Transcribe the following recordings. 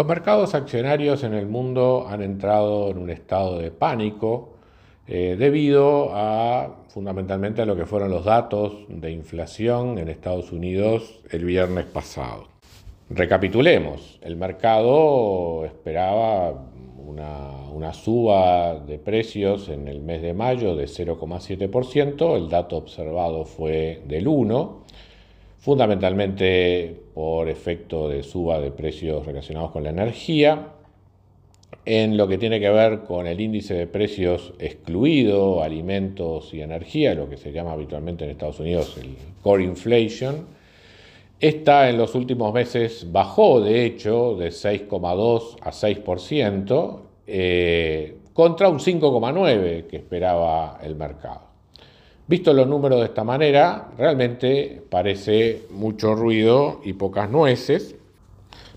Los mercados accionarios en el mundo han entrado en un estado de pánico eh, debido a fundamentalmente a lo que fueron los datos de inflación en Estados Unidos el viernes pasado. Recapitulemos, el mercado esperaba una, una suba de precios en el mes de mayo de 0,7%, el dato observado fue del 1%, fundamentalmente por efecto de suba de precios relacionados con la energía. En lo que tiene que ver con el índice de precios excluido, alimentos y energía, lo que se llama habitualmente en Estados Unidos el core inflation, esta en los últimos meses bajó, de hecho, de 6,2 a 6%, eh, contra un 5,9 que esperaba el mercado. Visto los números de esta manera, realmente parece mucho ruido y pocas nueces,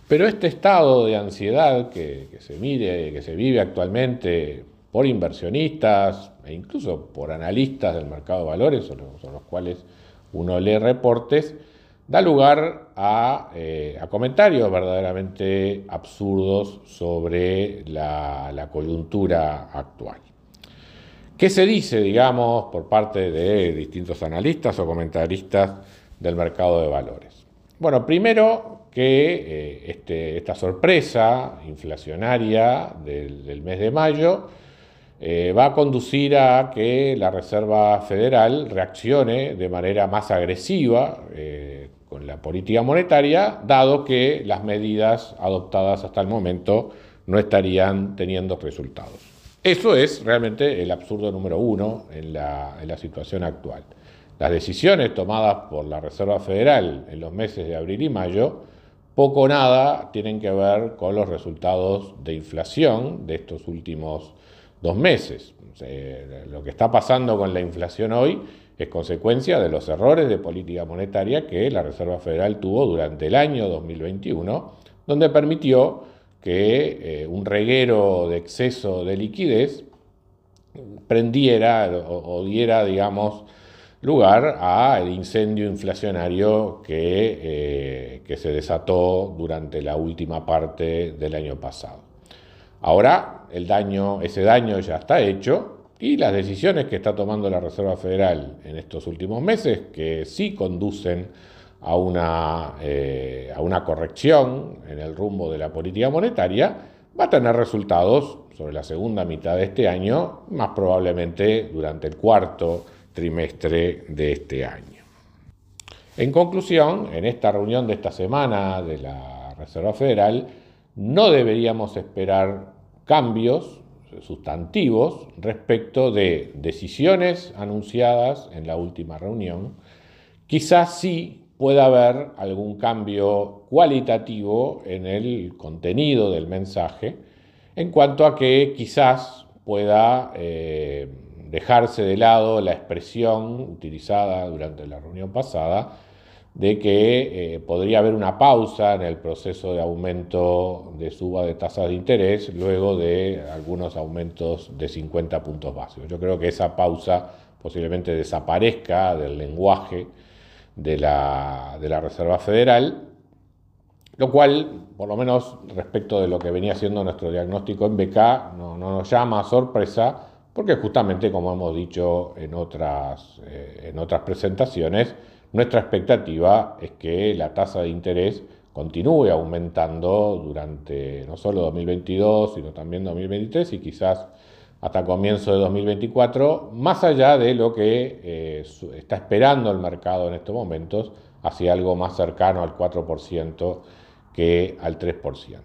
pero este estado de ansiedad que, se mire, que se vive actualmente por inversionistas e incluso por analistas del mercado de valores, son los, cuales uno lee reportes, da lugar a, eh, comentarios verdaderamente absurdos sobre la coyuntura actual. ¿Qué se dice, digamos, por parte de distintos analistas o comentaristas del mercado de valores? Bueno, primero que eh, este, esta sorpresa inflacionaria del, mes de mayo eh, va a conducir a que la Reserva Federal reaccione de manera más agresiva eh, con la política monetaria, dado que las medidas adoptadas hasta el momento no estarían teniendo resultados. Eso es realmente el absurdo número uno en la, situación actual. Las decisiones tomadas por la Reserva Federal en los meses de abril y mayo poco o nada tienen que ver con los resultados de inflación de estos últimos dos meses. lo que está pasando con la inflación hoy es consecuencia de los errores de política monetaria que la Reserva Federal tuvo durante el año 2021, donde permitió que eh, un reguero de exceso de liquidez prendiera o, diera, digamos, lugar al incendio inflacionario que, eh, que, se desató durante la última parte del año pasado. Ahora el daño, ese daño ya está hecho y las decisiones que está tomando la Reserva Federal en estos últimos meses, que sí conducen a una, eh, a una corrección en el rumbo de la política monetaria, va a tener resultados sobre la segunda mitad de este año, más probablemente durante el cuarto trimestre de este año. En conclusión, en esta reunión de esta semana de la Reserva Federal, no deberíamos esperar cambios sustantivos respecto de decisiones anunciadas en la última reunión. Quizás sí pueda haber algún cambio cualitativo en el contenido del mensaje, en cuanto a que quizás pueda eh, dejarse de lado la expresión utilizada durante la reunión pasada de que eh, podría haber una pausa en el proceso de aumento de suba de tasas de interés luego de algunos aumentos de 50 puntos básicos. Yo creo que esa pausa posiblemente desaparezca del lenguaje de la, Reserva Federal, lo cual, por lo menos respecto de lo que venía siendo nuestro diagnóstico en BK, no, nos llama a sorpresa, porque justamente, como hemos dicho en otras, eh, en otras presentaciones, nuestra expectativa es que la tasa de interés continúe aumentando durante no solo 2022, sino también 2023 y quizás hasta comienzo de 2024, más allá de lo que eh, está esperando el mercado en estos momentos, hacia algo más cercano al 4% que al 3%.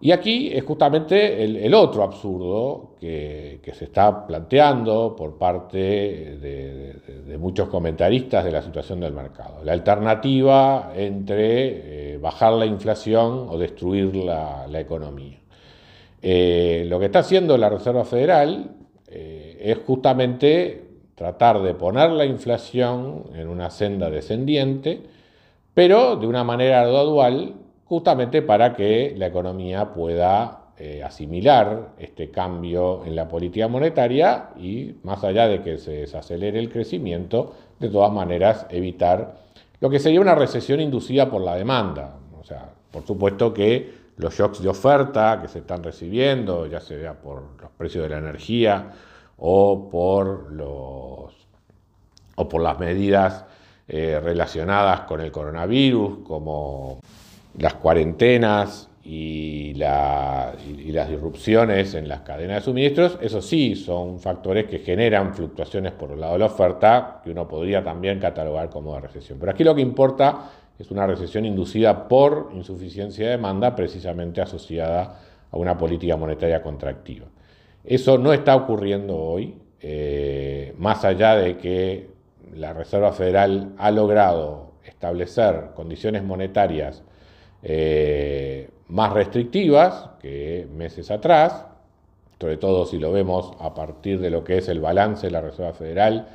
Y aquí es justamente el, otro absurdo que, se está planteando por parte de, muchos comentaristas de la situación del mercado. La alternativa entre eh, bajar la inflación o destruir la, economía. Eh, lo que está haciendo la Reserva Federal eh, es justamente tratar de poner la inflación en una senda descendiente, pero de una manera gradual justamente para que la economía pueda eh, asimilar este cambio en la política monetaria y más allá de que se desacelere el crecimiento, de todas maneras evitar lo que sería una recesión inducida por la demanda. O sea, por supuesto que los shocks de oferta que se están recibiendo, ya sea por los precios de la energía o por, los, o por las medidas eh, relacionadas con el coronavirus, como las cuarentenas y, las disrupciones en las cadenas de suministros, eso sí, son factores que generan fluctuaciones por el lado de la oferta, que uno podría también catalogar como de recesión. Pero aquí lo que importa es una recesión inducida por insuficiencia de demanda, precisamente asociada a una política monetaria contractiva. Eso no está ocurriendo hoy, eh, más allá de que la Reserva Federal ha logrado establecer condiciones monetarias eh, más restrictivas que meses atrás, sobre todo si lo vemos a partir de lo que es el balance de la Reserva Federal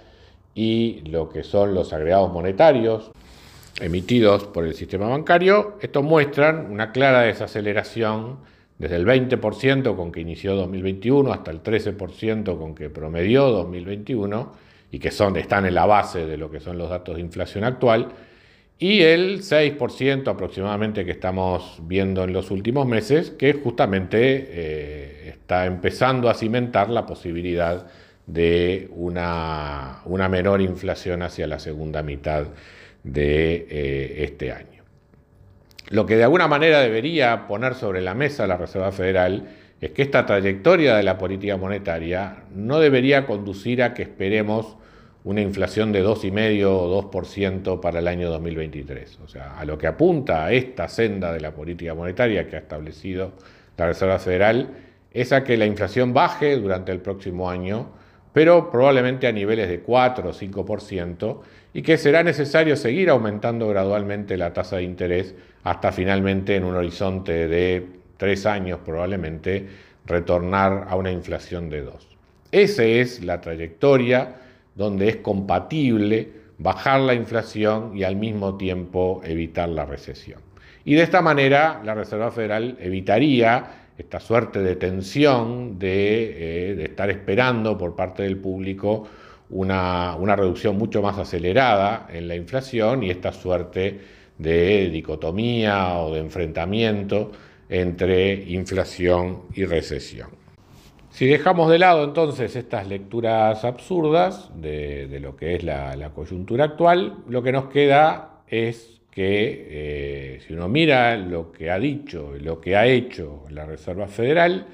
y lo que son los agregados monetarios emitidos por el sistema bancario, estos muestran una clara desaceleración desde el 20% con que inició 2021 hasta el 13% con que promedió 2021 y que son, están en la base de lo que son los datos de inflación actual, y el 6% aproximadamente que estamos viendo en los últimos meses, que justamente eh, está empezando a cimentar la posibilidad de una, menor inflación hacia la segunda mitad de eh, este año. Lo que de alguna manera debería poner sobre la mesa la Reserva Federal es que esta trayectoria de la política monetaria no debería conducir a que esperemos una inflación de 2,5 o 2% para el año 2023. O sea, a lo que apunta esta senda de la política monetaria que ha establecido la Reserva Federal es a que la inflación baje durante el próximo año, pero probablemente a niveles de 4 o 5%, y que será necesario seguir aumentando gradualmente la tasa de interés hasta finalmente en un horizonte de 3 años probablemente retornar a una inflación de 2. Esa es la trayectoria donde es compatible bajar la inflación y al mismo tiempo evitar la recesión. Y de esta manera la Reserva Federal evitaría esta suerte de tensión de, eh, estar esperando por parte del público una, una, reducción mucho más acelerada en la inflación y esta suerte de dicotomía o de enfrentamiento entre inflación y recesión. Si dejamos de lado entonces estas lecturas absurdas de, lo que es la, coyuntura actual, lo que nos queda es que eh, si uno mira lo que ha dicho y lo que ha hecho la Reserva Federal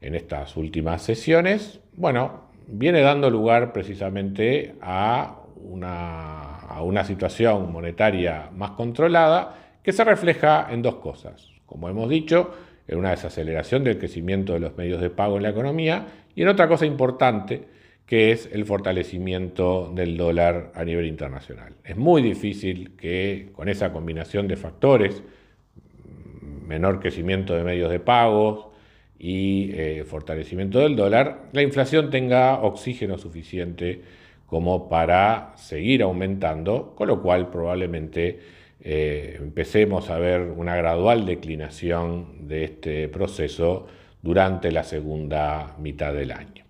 en estas últimas sesiones, bueno, viene dando lugar precisamente a una, situación monetaria más controlada que se refleja en dos cosas. Como hemos dicho, en una desaceleración del crecimiento de los medios de pago en la economía y en otra cosa importante que es el fortalecimiento del dólar a nivel internacional. Es muy difícil que con esa combinación de factores, menor crecimiento de medios de pago y eh, fortalecimiento del dólar, la inflación tenga oxígeno suficiente como para seguir aumentando, con lo cual probablemente eh, empecemos a ver una gradual declinación de este proceso durante la segunda mitad del año.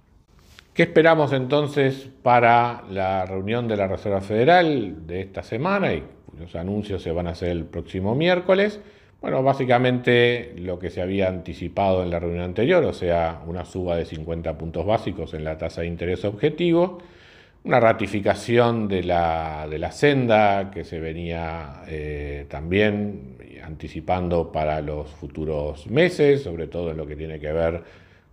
¿Qué esperamos entonces para la reunión de la Reserva Federal de esta semana y los anuncios se van a hacer el próximo miércoles? Bueno, básicamente lo que se había anticipado en la reunión anterior, o sea, una suba de 50 puntos básicos en la tasa de interés objetivo, una ratificación de la, de la senda que se venía eh, también anticipando para los futuros meses, sobre todo en lo que tiene que ver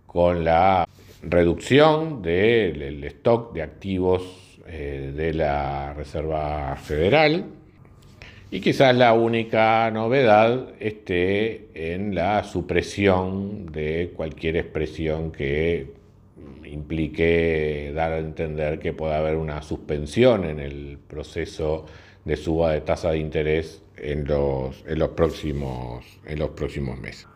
con la reducción del stock de activos eh, de la Reserva Federal. Y quizás la única novedad esté en la supresión de cualquier expresión que implique dar a entender que pueda haber una suspensión en el proceso de suba de tasa de interés en los, en los, próximos, en los próximos meses.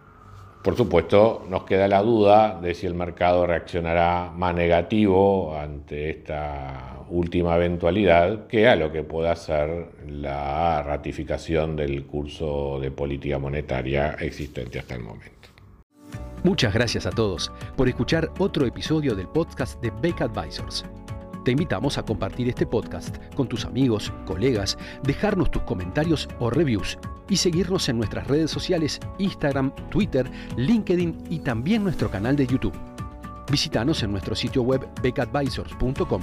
Por supuesto, nos queda la duda de si el mercado reaccionará más negativo ante esta última eventualidad que a lo que pueda ser la ratificación del curso de política monetaria existente hasta el momento. Muchas gracias a todos por escuchar otro episodio del podcast de Beck Advisors. Te invitamos a compartir este podcast con tus amigos, colegas, dejarnos tus comentarios o reviews y seguirnos en nuestras redes sociales Instagram, Twitter, LinkedIn y también nuestro canal de YouTube. Visítanos en nuestro sitio web becadvisors.com